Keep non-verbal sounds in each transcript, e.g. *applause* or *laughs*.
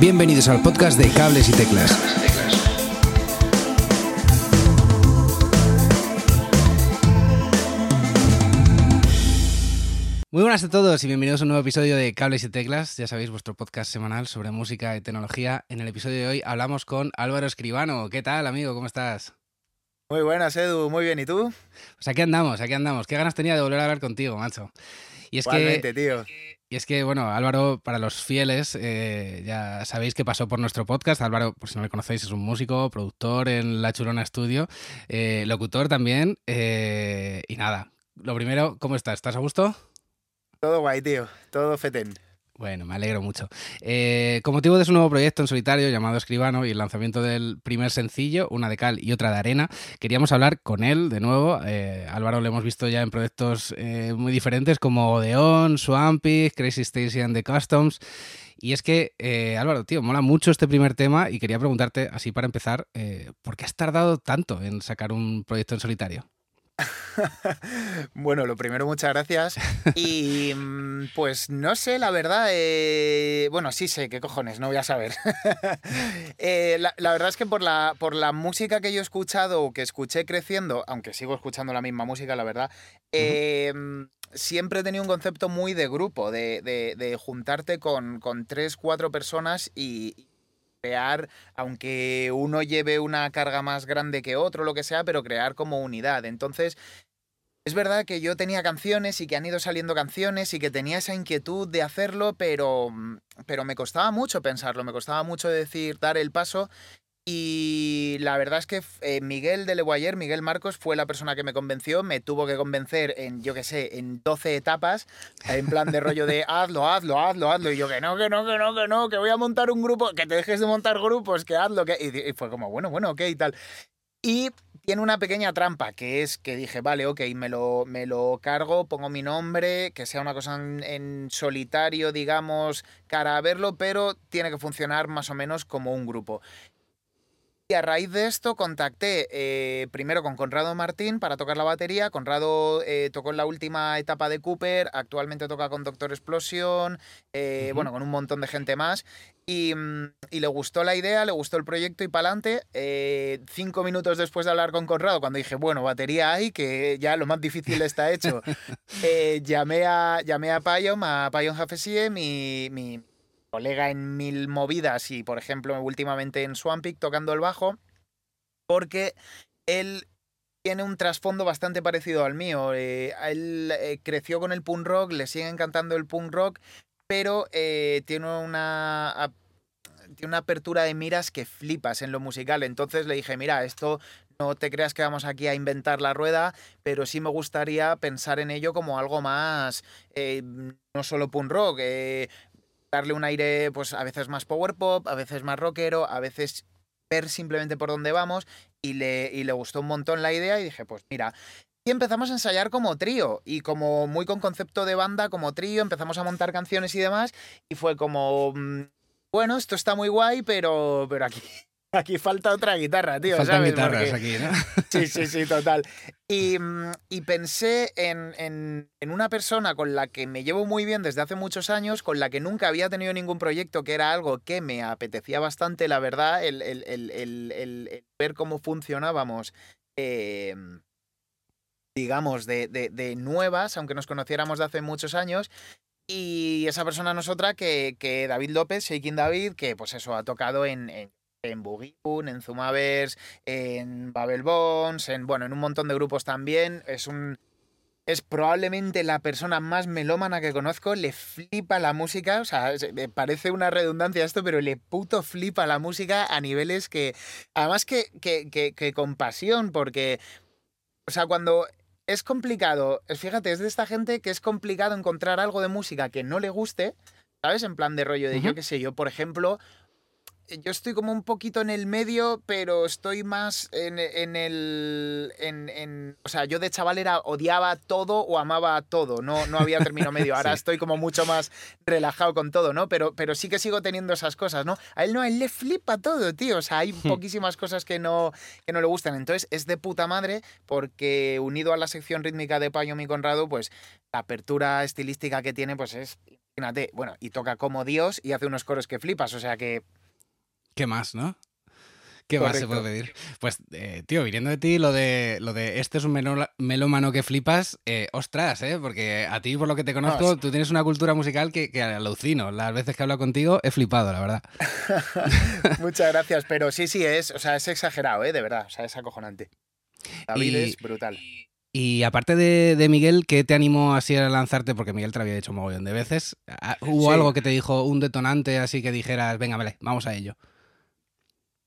Bienvenidos al podcast de Cables y Teclas. Muy buenas a todos y bienvenidos a un nuevo episodio de Cables y Teclas, ya sabéis, vuestro podcast semanal sobre música y tecnología. En el episodio de hoy hablamos con Álvaro Escribano. ¿Qué tal, amigo? ¿Cómo estás? Muy buenas, Edu. Muy bien. ¿Y tú? Pues aquí andamos, aquí andamos. Qué ganas tenía de volver a hablar contigo, macho. Y es que, tío. Y es que, bueno, Álvaro, para los fieles, eh, ya sabéis que pasó por nuestro podcast. Álvaro, por si no le conocéis, es un músico, productor en La Churona Studio, eh, locutor también. Eh, y nada, lo primero, ¿cómo estás? ¿Estás a gusto? Todo guay, tío. Todo fetén. Bueno, me alegro mucho. Eh, con motivo de su nuevo proyecto en solitario llamado Escribano y el lanzamiento del primer sencillo, una de cal y otra de arena, queríamos hablar con él de nuevo. Eh, Álvaro lo hemos visto ya en proyectos eh, muy diferentes como Odeon, Swampy, Crazy Station de Customs. Y es que, eh, Álvaro, tío, mola mucho este primer tema y quería preguntarte, así para empezar, ¿por qué has tardado tanto en sacar un proyecto en solitario? *laughs* bueno, lo primero, muchas gracias. Y mm, pues no sé, la verdad. eh, bueno, sí sé, qué cojones, no voy a saber. *laughs* Eh, la, la verdad es que por la, por la música que yo he escuchado o que escuché creciendo, aunque sigo escuchando la misma música, la verdad, eh, siempre he tenido un concepto muy de grupo, de, de- de juntarte con, con tres, cuatro personas y crear, aunque uno lleve una carga más grande que otro, lo que sea, pero crear como unidad. Entonces, es verdad que yo tenía canciones y que han ido saliendo canciones y que tenía esa inquietud de hacerlo, pero, mm, pero me costaba mucho pensarlo, me costaba mucho decir, dar el paso. Y la verdad es que eh, Miguel de Leguayer, Miguel Marcos, fue la persona que me convenció, me tuvo que convencer en, yo qué sé, en 12 etapas, en plan de rollo de *laughs* hazlo, hazlo, hazlo, hazlo, y yo que no, que no, que no, que no, que voy a montar un grupo, que te dejes de montar grupos, que hazlo, que... Y, y fue como, bueno, bueno, ok, y tal. Y tiene una pequeña trampa, que es que dije, vale, ok, me lo, me lo cargo, pongo mi nombre, que sea una cosa en, en solitario, digamos, cara a verlo, pero tiene que funcionar más o menos como un grupo. Y a raíz de esto contacté eh, primero con Conrado Martín para tocar la batería. Conrado eh, tocó en la última etapa de Cooper, actualmente toca con Doctor Explosion, eh, bueno, con un montón de gente más. Y, mm, y le gustó la idea, le gustó el proyecto y para adelante. cinco minutos después de hablar con Conrado, cuando dije, bueno, batería hay, que ya lo más difícil está hecho, *laughs* eh, llamé, a, llamé a Payom, a mi, mi colega en mil movidas y, por ejemplo, últimamente en Swampik tocando el bajo, porque él tiene un trasfondo bastante parecido al mío. Eh, él eh, creció con el punk rock, le sigue encantando el punk rock, pero eh, tiene una tiene una apertura de miras que flipas en lo musical. Entonces le dije, mira, esto no te creas que vamos aquí a inventar la rueda, pero sí me gustaría pensar en ello como algo más, no solo punk rock, darle un aire, pues a veces más power pop, a veces más rockero, a veces ver simplemente por dónde vamos, y le, y le gustó un montón la idea y dije, pues mira. Y empezamos a ensayar como trío y como muy con concepto de banda, como trío, empezamos a montar canciones y demás, y fue como, mm, bueno, esto está muy guay, pero, pero aquí, aquí falta otra guitarra, tío. Faltan ¿sabes? guitarras Porque- aquí, ¿no? *laughs* Sí, sí, sí, total. Y, mm, y pensé en, en- en una persona con la que me llevo muy bien desde hace muchos años, con la que nunca había tenido ningún proyecto, que era algo que me apetecía bastante, la verdad, el, el- el- el- el- el ver cómo funcionábamos. eh, digamos, de, de- de nuevas, aunque nos conociéramos de hace muchos años. Y esa persona no es otra que, que David López, Shaking David, que pues eso, ha tocado en, en, en Boogie Boon, en Zumavers, en Babel Bones, en, bueno, en un montón de grupos también. Es un... Es probablemente la persona más melómana que conozco, le flipa la música, o sea, parece una redundancia esto, pero le puto flipa la música a niveles que, además que, que, que, que con pasión, porque, o sea, cuando es complicado, fíjate, es de esta gente que es complicado encontrar algo de música que no le guste, ¿sabes? En plan de rollo de, yo qué sé, yo, por ejemplo, yo estoy como un poquito en el medio, pero estoy más en, en el. En, en- o sea, yo de chaval era odiaba todo o amaba todo. No, no había término medio. *laughs* Ahora Sí. estoy como mucho más relajado con todo, ¿no? Pero, pero sí que sigo teniendo esas cosas, ¿no? A él no, a él le flipa todo, tío. O sea, hay *laughs* poquísimas cosas que no, que no le gustan. Entonces es de puta madre porque unido a la sección rítmica de Payo Mi Conrado, pues la apertura estilística que tiene, pues es Imagínate, bueno, y toca como Dios y hace unos coros que flipas, o sea que... ¿Qué más, no? ¿Qué más se puede pedir? Pues, eh, tío, viniendo de ti, lo de, lo de este es un melómano que flipas, eh, ostras, ¿eh? Porque a ti, por lo que te conozco, tú tienes una cultura musical que, que alucino. Las veces que he hablado contigo he flipado, la verdad. *laughs* Muchas gracias, pero sí, sí, es, o sea, es exagerado, ¿eh? De verdad, o sea, es acojonante. David es brutal. Y aparte de, Miguel, ¿qué te animó así a lanzarte? Porque Miguel te lo había dicho un mogollón de veces. Ah, ¿Hubo algo que te dijo, un detonante así que dijeras, venga, vale, vamos a ello?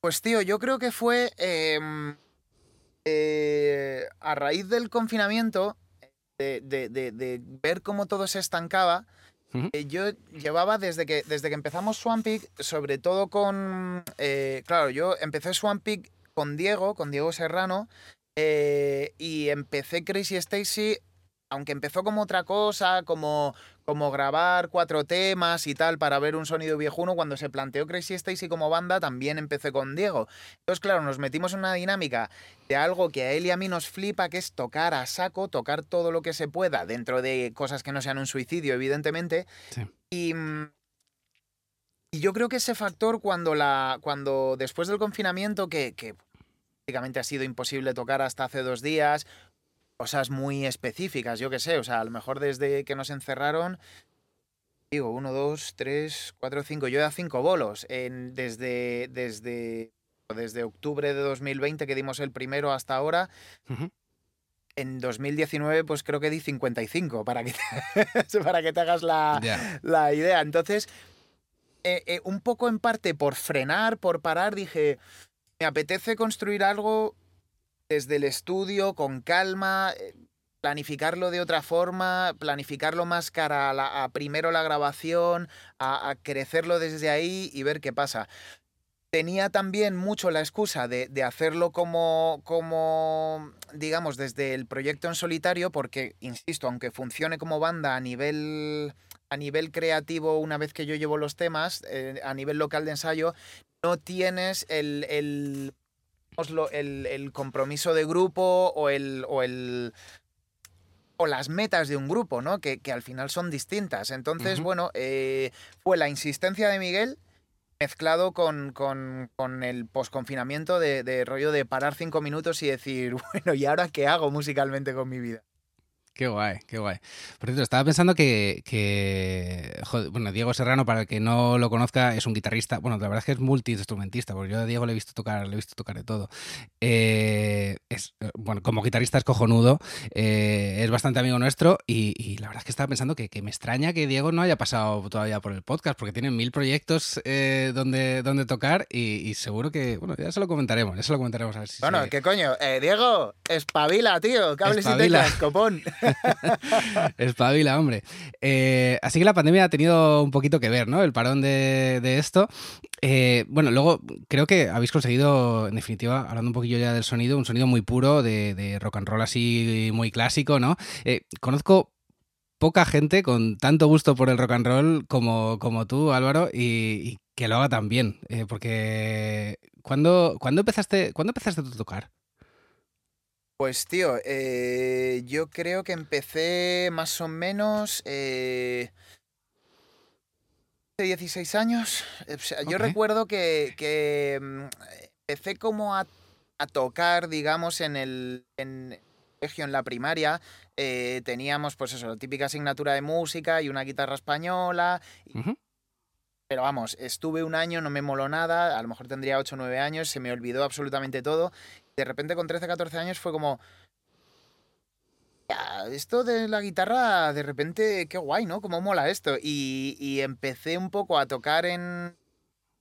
Pues tío, yo creo que fue em, eh, a raíz del confinamiento, de, ver cómo todo se estancaba. Eh, yo llevaba desde que, desde que empezamos Swampig, sobre todo con. Eh, claro, yo empecé Swampig con Diego, con Diego Serrano, y empecé Crazy Stacy aunque empezó como otra cosa, como, como grabar cuatro temas y tal para ver un sonido viejuno, cuando se planteó Crazy Stacy como banda, también empecé con Diego. Entonces, claro, nos metimos en una dinámica de algo que a él y a mí nos flipa, que es tocar a saco, tocar todo lo que se pueda, dentro de cosas que no sean un suicidio, evidentemente. Y, mm, y yo creo que ese factor, cuando, la, cuando después del confinamiento, que, que prácticamente ha sido imposible tocar hasta hace dos días, cosas muy específicas, yo qué sé, o sea, a lo mejor desde que nos encerraron, digo, uno, dos, tres, cuatro, cinco, yo he dado cinco bolos en, desde, desde, desde octubre de 2020 que dimos el primero hasta ahora. En 2019, pues creo que di 55, para que te, *laughs* para que te hagas la, la idea. Entonces, eh, eh, un poco en parte por frenar, por parar, dije, me apetece construir algo desde el estudio, con calma, eh, planificarlo de otra forma, planificarlo más cara a, primero la grabación, a, crecerlo desde ahí y ver qué pasa. Tenía también mucho la excusa de, hacerlo como, como, digamos, desde el proyecto en solitario, porque, insisto, aunque funcione como banda a nivel, a nivel creativo una vez que yo llevo los temas, eh, a nivel local de ensayo, no tienes el el, compromiso de grupo o el, o el o las metas de un grupo, ¿no? Que, al final son distintas. Entonces, bueno, eh, fue la insistencia de Miguel mezclado con, con, con el posconfinamiento de, de rollo de parar cinco minutos y decir, *laughs* bueno, ¿y ahora qué hago musicalmente con mi vida? Qué guay, qué guay. Por cierto, estaba pensando que, bueno, Diego Serrano, para el que no lo conozca, es un guitarrista, bueno, la verdad es que es multiinstrumentista, porque yo a Diego le he visto tocar, le he visto tocar de todo. Eh, es, bueno, como guitarrista es cojonudo, eh, es bastante amigo nuestro y, la verdad es que estaba pensando que, me extraña que Diego no haya pasado todavía por el podcast, porque tiene mil proyectos eh, donde, donde tocar y, seguro que, bueno, ya se lo comentaremos, ya se lo comentaremos a ver si Bueno, ¿qué coño? Diego, espabila, tío, cables espabila. y copón. *laughs* *laughs* Espabila, hombre. Eh, así que la pandemia ha tenido un poquito que ver, ¿no? El parón de, esto. Eh, bueno, luego creo que habéis conseguido, en definitiva, hablando un poquillo ya del sonido, un sonido muy puro de, rock and roll así muy clásico, ¿no? Eh, conozco poca gente con tanto gusto por el rock and roll como, tú, Álvaro, y, que lo haga tan bien. porque, ¿cuándo, empezaste, ¿cuándo empezaste a tocar? Pues tío, eh, yo creo que empecé más o menos eh, 16 años. Yo recuerdo que, mm, empecé como a, tocar, digamos, en el en, en la primaria. Eh, teníamos, pues eso, la típica asignatura de música y una guitarra española. Pero vamos, estuve un año, no me moló nada, a lo mejor tendría 8 o 9 años, se me olvidó absolutamente todo de repente con 13, 14 años fue como... esto de la guitarra, de repente, qué guay, ¿no? Cómo mola esto. Y, empecé un poco a tocar en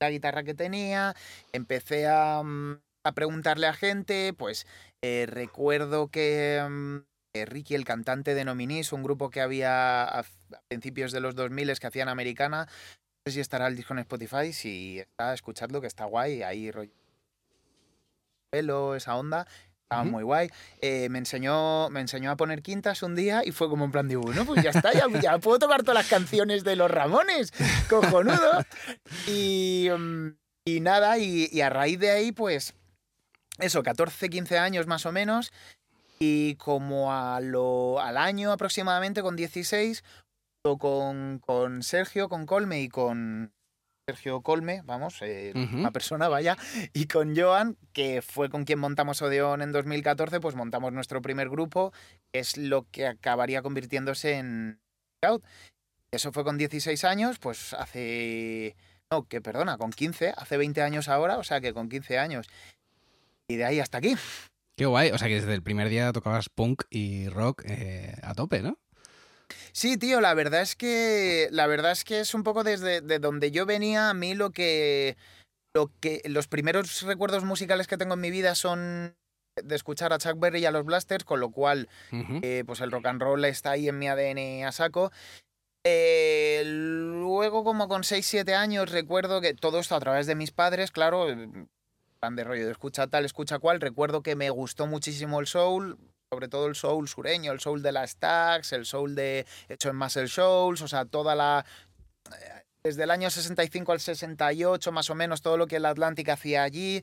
la guitarra que tenía, empecé a, mm, preguntarle a gente, pues eh, recuerdo que mm, Ricky, el cantante de Nominis, un grupo que había a, principios de los 2000 que hacían americana, no sé si estará el disco en Spotify, si está, escuchadlo, que está guay, ahí rollo pelo, esa onda. Estaba muy guay. Eh, me, enseñó, me enseñó a poner quintas un día y fue como en plan de, bueno, pues ya está, ya, puedo tocar todas las canciones de los Ramones. Cojonudo. Y, mm, y nada, y, a raíz de ahí, pues, eso, 14, 15 años más o menos. Y como a lo, al año aproximadamente, con 16, con, con Sergio, con Colme y con Sergio Colme, vamos, eh, una persona, vaya, y con Joan, que fue con quien montamos Odeon en 2014, pues montamos nuestro primer grupo, que es lo que acabaría convirtiéndose en. Eso fue con 16 años, pues hace... No, que perdona, con 15, hace 20 años ahora, o sea que con 15 años. Y de ahí hasta aquí. Qué guay, o sea que desde el primer día tocabas punk y rock eh, a tope, ¿no? Sí, tío, la verdad es que. La verdad es que es un poco desde de donde yo venía. A mí lo que. Lo que. Los primeros recuerdos musicales que tengo en mi vida son de escuchar a Chuck Berry y a los Blasters, con lo cual, eh, pues el rock and roll está ahí en mi ADN a saco. Eh, luego, como con 6-7 años, recuerdo que todo esto a través de mis padres, claro, plan de rollo de escucha tal, escucha cual. Recuerdo que me gustó muchísimo el soul, sobre todo el soul sureño, el soul de las tags, el soul de hecho en Muscle Souls, o sea, toda la desde el año 65 al 68 más o menos todo lo que el Atlántico hacía allí,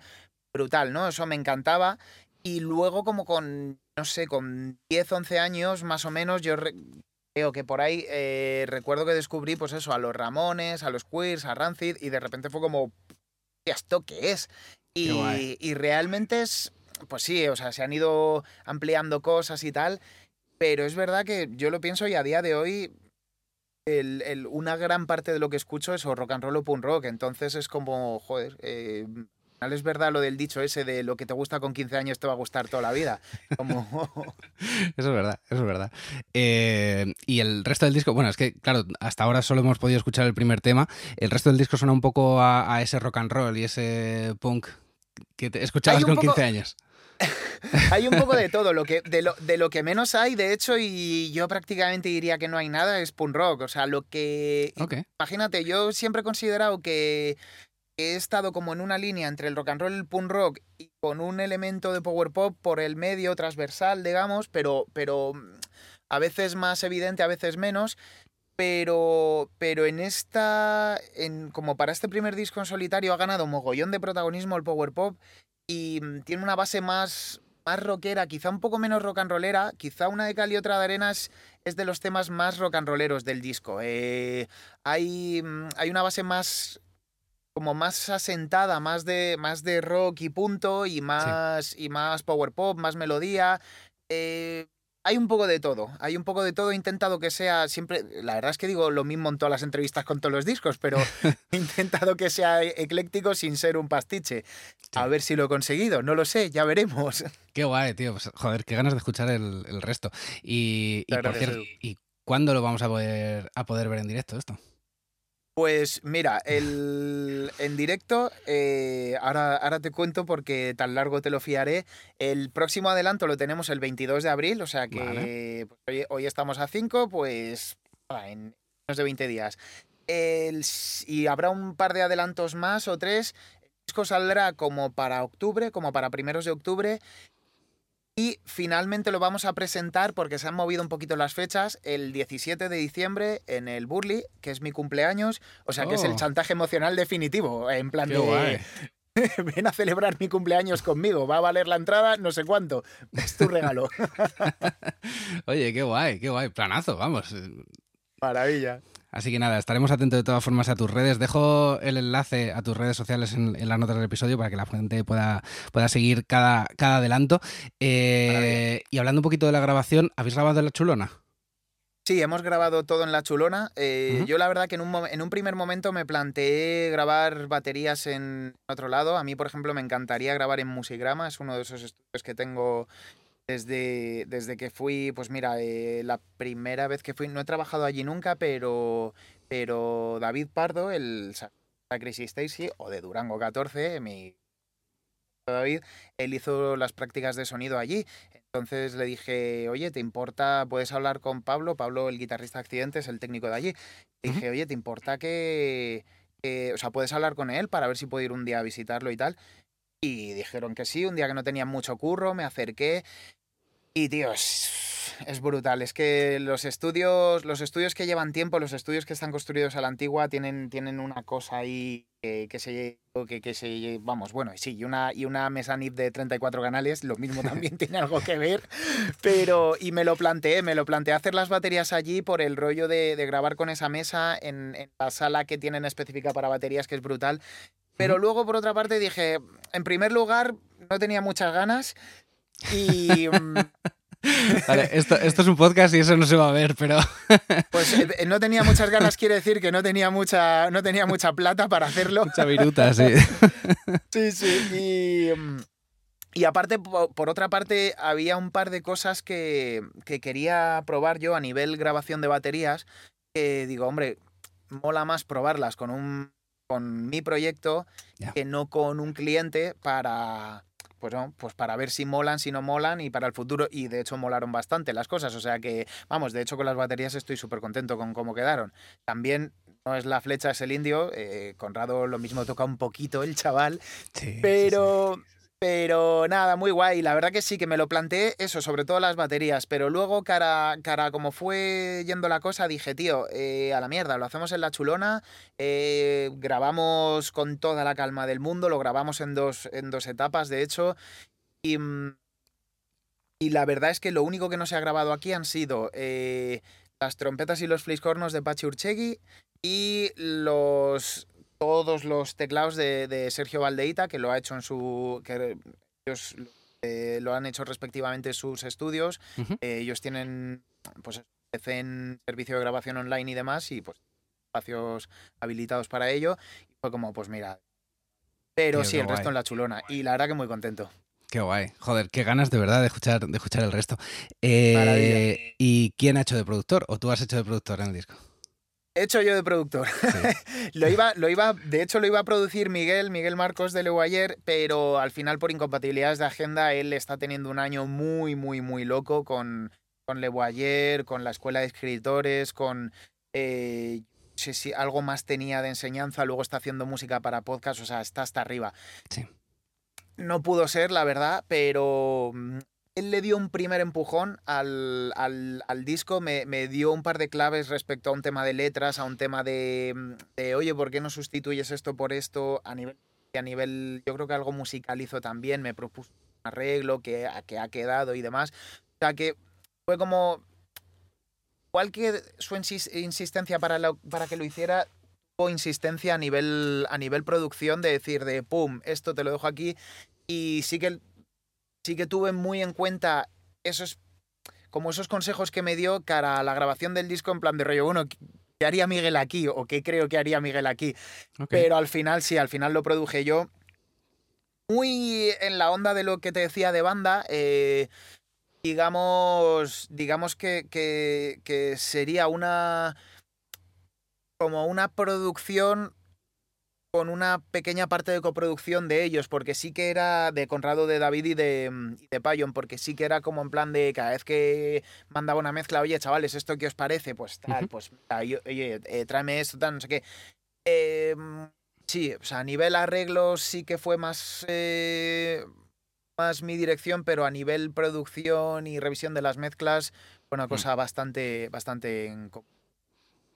brutal, ¿no? Eso me encantaba. Y luego como con, no sé, con 10, 11 años más o menos, yo creo que por ahí eh, recuerdo que descubrí pues eso, a los Ramones, a los Queers, a Rancid, y de repente fue como, ¿esto qué es? Y, y realmente es pues sí, o sea, se han ido ampliando cosas y tal, pero es verdad que yo lo pienso y a día de hoy el, una gran parte de lo que escucho es o rock and roll o punk rock, entonces es como, joder, eh, es verdad lo del dicho ese de lo que te gusta con 15 años te va a gustar toda la vida. Como... *laughs* eso es verdad, eso es verdad. Eh, y el resto del disco, bueno, es que, claro, hasta ahora solo hemos podido escuchar el primer tema. El resto del disco suena un poco a, ese rock and roll y ese punk que te escuchabas con 15 años. *laughs* hay un poco de todo, lo que, de, lo, de lo que menos hay, de hecho, y yo prácticamente diría que no hay nada, es punk rock. O sea, lo que... Imagínate, yo siempre he considerado que he estado como en una línea entre el rock and roll y el punk rock y con un elemento de power pop por el medio transversal, digamos, pero, pero a veces más evidente, a veces menos. Pero, pero en esta, en, como para este primer disco en solitario ha ganado mogollón de protagonismo el power pop y mm, tiene una base más, más rockera, quizá un poco menos rock and rollera, quizá una de cal y otra de arenas es de los temas más rock and rolleros del disco. Eh, hay, mm, hay una base más como más asentada, más de, más de rock y punto, y más, y más power pop, más melodía. Eh, hay un poco de todo, hay un poco de todo. He intentado que sea siempre, la verdad es que digo lo mismo en todas las entrevistas con todos los discos, pero *laughs* he intentado que sea ecléctico sin ser un pastiche. A ver si lo he conseguido, no lo sé, ya veremos. *laughs* Qué guay, tío. Pues, joder, qué ganas de escuchar el, resto. Y, y, cuándo lo vamos a poder, a poder ver en directo esto? Pues mira, el, en directo, eh, ahora, ahora te cuento porque tan largo te lo fiaré. El próximo adelanto lo tenemos el 22 de abril, o sea que pues, hoy, estamos a 5, pues en menos de 20 días. y habrá un par de adelantos más o tres. El disco saldrá como para octubre, como para primeros de octubre. Y finalmente lo vamos a presentar porque se han movido un poquito las fechas el 17 de diciembre en el Burley, que es mi cumpleaños, o sea que es el oh. chantaje emocional definitivo, en plan de *laughs* ven a celebrar mi cumpleaños conmigo, va a valer la entrada, no sé cuánto, es tu regalo. *laughs* Oye, qué guay, qué guay, planazo, vamos. Maravilla. Así que nada, estaremos atentos de todas formas a tus redes. Dejo el enlace a tus redes sociales en, las notas del episodio para que la gente pueda, pueda seguir cada, cada adelanto. Eh, y hablando un poquito de la grabación, ¿habéis grabado en La Chulona? Sí, hemos grabado todo en La Chulona. Eh, yo la verdad que en un, en un primer momento me planteé grabar baterías en otro lado. A mí, por ejemplo, me encantaría grabar en Musigrama, es uno de esos estudios que tengo desde, desde que fui, pues mira, eh, la primera vez que fui, no he trabajado allí nunca, pero, pero David Pardo, el Crazy Stacy, o de Durango 14, mi David, él hizo las prácticas de sonido allí. Entonces le dije, oye, ¿te importa? ¿Puedes hablar con Pablo? Pablo, el guitarrista accidente, es el técnico de allí. Le dije, oye, ¿te importa que, que, o sea, puedes hablar con él para ver si puedo ir un día a visitarlo y tal? Y dijeron que sí, un día que no tenía mucho curro, me acerqué. Y, tío, es, brutal. Es que los estudios, los estudios que llevan tiempo, los estudios que están construidos a la antigua, tienen, tienen una cosa ahí que, se que, se vamos, bueno, sí, y una, y una mesa NIP de 34 canales, lo mismo también *laughs* tiene algo que ver, pero, y me lo planteé, me lo planteé hacer las baterías allí por el rollo de, de grabar con esa mesa en, en, la sala que tienen específica para baterías, que es brutal, pero luego, por otra parte, dije, en primer lugar, no tenía muchas ganas y... *laughs* Mm, vale, esto, esto, es un podcast y eso no se va a ver, pero... *laughs* Pues eh, no tenía muchas ganas, quiere decir que no tenía mucha, no tenía mucha plata para hacerlo. Mucha viruta, sí. *laughs* sí, sí. Y, mm, y aparte, por, otra parte, había un par de cosas que, que quería probar yo a nivel grabación de baterías. Que digo, hombre, mola más probarlas con un con mi proyecto yeah. que no con un cliente para pues no, pues para ver si molan, si no molan y para el futuro. Y de hecho molaron bastante las cosas. O sea que, vamos, de hecho con las baterías estoy súper contento con cómo quedaron. También no es la flecha, es el indio. Eh, Conrado lo mismo toca un poquito el chaval. Sí, pero... sí, sí. Pero nada, muy guay. La verdad que sí, que me lo planteé, eso, sobre todo las baterías. Pero luego, cara, cara como fue yendo la cosa, dije, tío, eh, a la mierda, lo hacemos en la chulona. Eh, grabamos con toda la calma del mundo, lo grabamos en dos, en dos etapas, de hecho. Y, y la verdad es que lo único que no se ha grabado aquí han sido eh, las trompetas y los fliscornos de Pachi Urchegui y los todos los teclados de, de, Sergio Valdeita, que lo ha hecho en su. que ellos eh, lo han hecho respectivamente en sus estudios. Uh -huh. eh, ellos tienen pues en servicio de grabación online y demás, y pues espacios habilitados para ello. Y fue como, pues mira. Pero sí, el guay. resto en la chulona. Y la verdad que muy contento. Qué guay. Joder, qué ganas de verdad de escuchar, de escuchar el resto. Eh, ¿Y quién ha hecho de productor? ¿O tú has hecho de productor en el disco? He hecho yo de productor. Sí. *laughs* lo, iba, lo iba, de hecho, lo iba a producir Miguel, Miguel Marcos de Leo ayer, pero al final, por incompatibilidades de agenda, él está teniendo un año muy, muy, muy loco con, con Le Boyer, con la escuela de escritores, con. Eh, no sé si algo más tenía de enseñanza, luego está haciendo música para podcast, o sea, está hasta arriba. Sí. No pudo ser, la verdad, pero mm, él le dio un primer empujón al, al, disco, me, me, dio un par de claves respecto a un tema de letras, a un tema de, mm, de, oye, ¿por qué no sustituyes esto por esto? A nivel, a nivel yo creo que algo musical hizo también, me propuso un arreglo que, que ha quedado y demás. O sea que fue como, igual que su insistencia para, para que lo hiciera, tuvo insistencia a nivel, a nivel producción de decir de, pum, esto te lo dejo aquí. Y sí que sí que tuve muy en cuenta esos como esos consejos que me dio cara a la grabación del disco en plan de rollo, bueno, ¿qué haría Miguel aquí? ¿O qué creo que haría Miguel aquí? Okay. Pero al final sí, al final lo produje yo. Muy en la onda de lo que te decía de banda, eh, digamos, digamos que, que, que sería una como una producción con una pequeña parte de coproducción de ellos, porque sí que era de Conrado, de David y de, y de Payon, porque sí que era como en plan de cada vez que mandaba una mezcla, oye, chavales, ¿esto qué os parece? Pues tal, uh -huh. pues, oye, eh, tráeme esto, tal, no sé qué. Eh, sí, o sea, a nivel arreglos sí que fue más, eh, más mi dirección, pero a nivel producción y revisión de las mezclas fue una cosa uh -huh. bastante, bastante en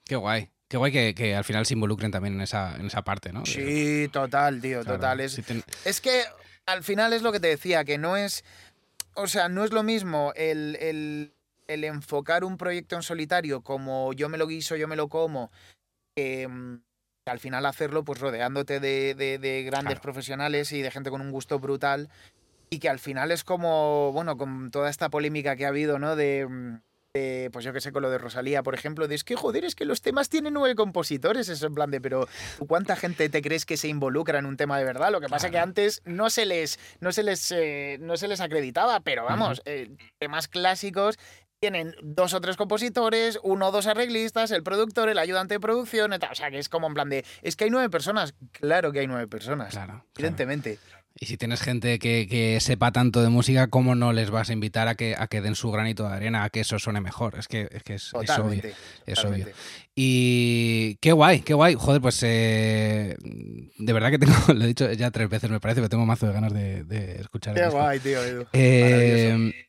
Qué guay. Qué guay que, que, al final se involucren también en esa, en esa parte, ¿no? Sí, total, tío, claro, total. Es, ten... es que al final es lo que te decía, que no es. O sea, no es lo mismo el, el, el enfocar un proyecto en solitario como yo me lo guiso, yo me lo como, que, que al final hacerlo pues rodeándote de, de, de grandes claro. profesionales y de gente con un gusto brutal. Y que al final es como, bueno, con toda esta polémica que ha habido, ¿no? De eh, pues yo que sé, con lo de Rosalía, por ejemplo, de es que joder, es que los temas tienen nueve compositores, eso en plan de, pero ¿cuánta gente te crees que se involucra en un tema de verdad? Lo que pasa claro. que antes no se les, no se les, eh, no se les acreditaba, pero vamos, eh, temas clásicos tienen dos o tres compositores, uno o dos arreglistas, el productor, el ayudante de producción, o sea, que es como en plan de, es que hay nueve personas, claro que hay nueve personas, claro, evidentemente. Claro. Y si tienes gente que, que, sepa tanto de música, ¿cómo no les vas a invitar a que, a que den su granito de arena, a que eso suene mejor? Es que es, que es, es obvio. Es obvio. Y qué guay, qué guay. Joder, pues eh, de verdad que tengo, *laughs* lo he dicho ya tres veces, me parece, pero tengo mazo de ganas de, de escuchar. Qué guay, tío. Edu. Eh,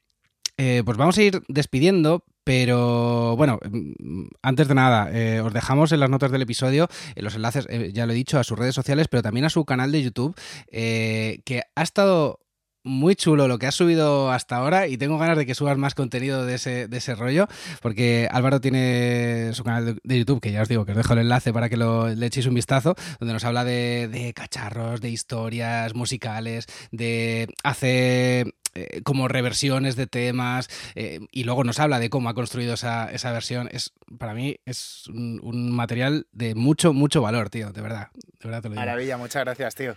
eh, pues vamos a ir despidiendo, pero bueno, mm, antes de nada, eh, os dejamos en las notas del episodio en los enlaces, eh, ya lo he dicho, a sus redes sociales, pero también a su canal de YouTube, que ha estado muy chulo lo que has subido hasta ahora y tengo ganas de que subas más contenido de ese, de rollo, porque Álvaro tiene su canal de, YouTube, que ya os digo que os dejo el enlace para que lo, le echéis un vistazo, donde nos habla de, cacharros, de historias musicales, de hacer eh, como reversiones de temas eh, y luego nos habla de cómo ha construido esa, esa versión. Es, para mí es un, material de mucho, mucho valor, tío, de verdad. De verdad te lo digo. Maravilla, muchas gracias, tío.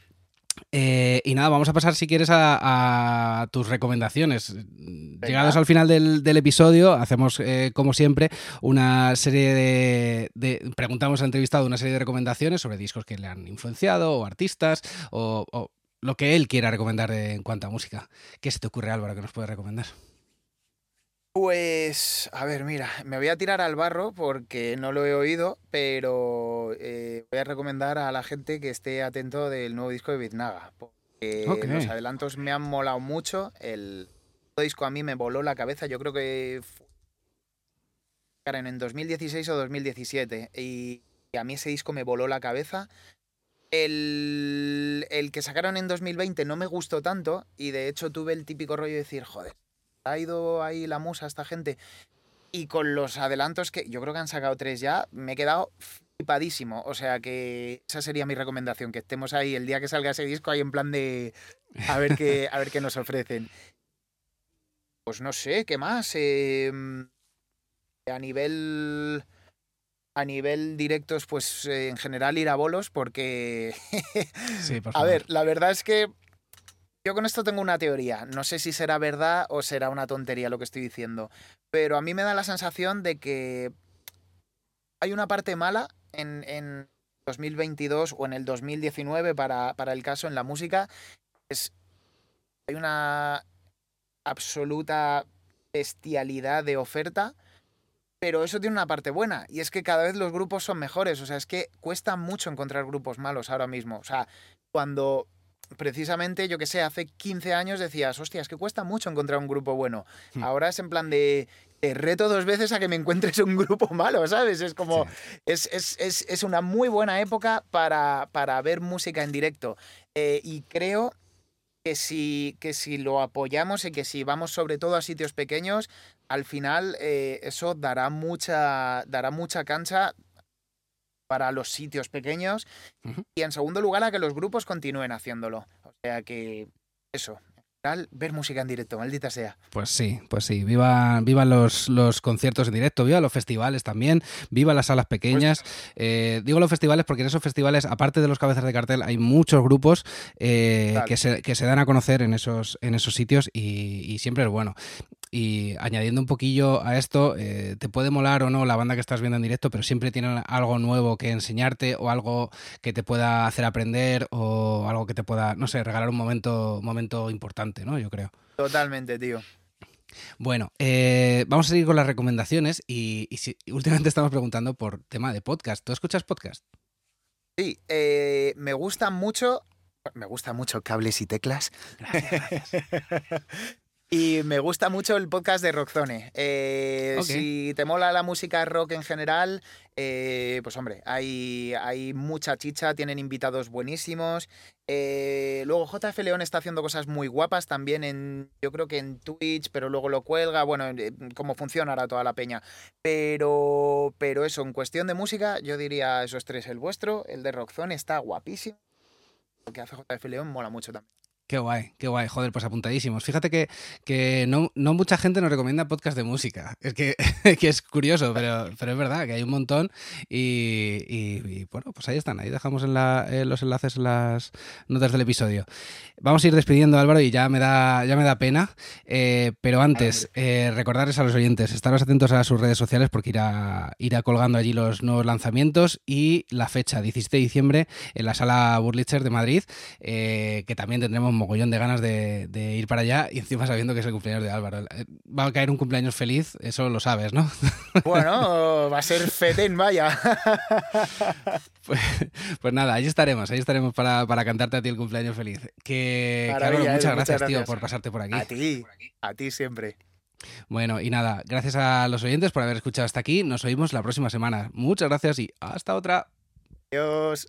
Eh, y nada, vamos a pasar si quieres a, tus recomendaciones. Llegados al final del, episodio, hacemos como siempre una serie de, Preguntamos al entrevistado una serie de recomendaciones sobre discos que le han influenciado o artistas o lo que él quiera recomendar en cuanto a música. ¿Qué se te ocurre, Álvaro, que nos puede recomendar? Pues, a ver, mira, me voy a tirar al barro porque no lo he oído, pero eh, voy a recomendar a la gente que esté atento del nuevo disco de Biznaga. Porque los adelantos me han molado mucho. El disco a mí me voló la cabeza. Yo creo que en 2016 o 2017. Y a mí ese disco me voló la cabeza. El, el, que sacaron en 2020 no me gustó tanto y de hecho tuve el típico rollo de decir, joder, ha ido ahí la musa esta gente. Y con los adelantos que yo creo que han sacado tres ya, me he quedado flipadísimo. O sea que esa sería mi recomendación, que estemos ahí el día que salga ese disco ahí en plan de a ver qué, a ver qué nos ofrecen. Pues no sé, ¿qué más? Em, a nivel a nivel directos, pues eh, en general ir a bolos, porque. sí, por favor. *laughs* A ver, la verdad es que yo con esto tengo una teoría. No sé si será verdad o será una tontería lo que estoy diciendo. Pero a mí me da la sensación de que hay una parte mala en, en 2022 o en el 2019 para, para el caso en la música. Es, hay una absoluta bestialidad de oferta pero eso tiene una parte buena, y es que cada vez los grupos son mejores. O sea, es que cuesta mucho encontrar grupos malos ahora mismo. O sea, cuando precisamente, yo que sé, hace 15 años decías, hostia, es que cuesta mucho encontrar un grupo bueno. Hmm. Ahora es en plan de, te reto dos veces a que me encuentres un grupo *laughs* malo, ¿sabes? Es como, es, es, es, es, una muy buena época para, para ver música en directo. Eh, y creo que si, que si lo apoyamos y que si vamos sobre todo a sitios pequeños, al final eh, eso dará mucha, dará mucha cancha para los sitios pequeños y en segundo lugar a que los grupos continúen haciéndolo. O sea que eso, ver música en directo, maldita sea. Pues sí, pues sí, viva, viva los, los conciertos en directo, viva los festivales también, viva las salas pequeñas. Eh, digo los festivales porque en esos festivales, aparte de los cabezas de cartel, hay muchos grupos eh, que, se, que, se, dan a conocer en esos, en esos sitios y, y siempre es bueno. Y añadiendo un poquillo a esto, eh, te puede molar o no la banda que estás viendo en directo, pero siempre tienen algo nuevo que enseñarte o algo que te pueda hacer aprender o algo que te pueda, no sé, regalar un momento, momento importante, ¿no? Yo creo. Totalmente, tío. Bueno, eh, vamos a seguir con las recomendaciones y, últimamente estamos preguntando por tema de podcast. ¿Tú escuchas podcast? Sí, eh, me gustan mucho me gusta mucho cables y teclas. Gracias, gracias. *laughs* Y me gusta mucho el podcast de Rockzone. Eh, si te mola la música rock en general, eh, pues hombre, hay, hay mucha chicha, tienen invitados buenísimos. Eh, luego JF León está haciendo cosas muy guapas también en, yo creo que en Twitch, pero luego lo cuelga, bueno, cómo funcionará toda la peña. Pero, pero eso, en cuestión de música, yo diría esos tres, el vuestro, el de Rockzone está guapísimo. Lo que hace JF León mola mucho también. Qué guay, qué guay, joder, pues apuntadísimos. Fíjate que, que no, no, mucha gente nos recomienda podcast de música. Es que, *laughs* que es curioso, pero, pero, es verdad que hay un montón. Y, bueno, pues ahí están, ahí dejamos en, la, los enlaces en las notas del episodio. Vamos a ir despidiendo, Álvaro, y ya me da, ya me da pena. Eh, pero antes, eh, recordarles a los oyentes, estaros atentos a sus redes sociales porque irá, irá colgando allí los nuevos lanzamientos y la fecha, 17 de diciembre, en la sala Burlitzer de Madrid, eh, que también tendremos mogollón de ganas de, ir para allá y encima sabiendo que es el cumpleaños de Álvaro. Eh, va a caer un cumpleaños feliz, eso lo sabes, ¿no? *laughs* Bueno, va a ser fetén, vaya. *laughs* Pues, pues, nada, ahí estaremos, ahí estaremos para, cantarte a ti el cumpleaños feliz. Que, muchas, gracias, tío, por pasarte por aquí. A ti, a ti siempre. Bueno, y nada, gracias a los oyentes por haber escuchado hasta aquí. Nos oímos la próxima semana. Muchas gracias y hasta otra. Adiós.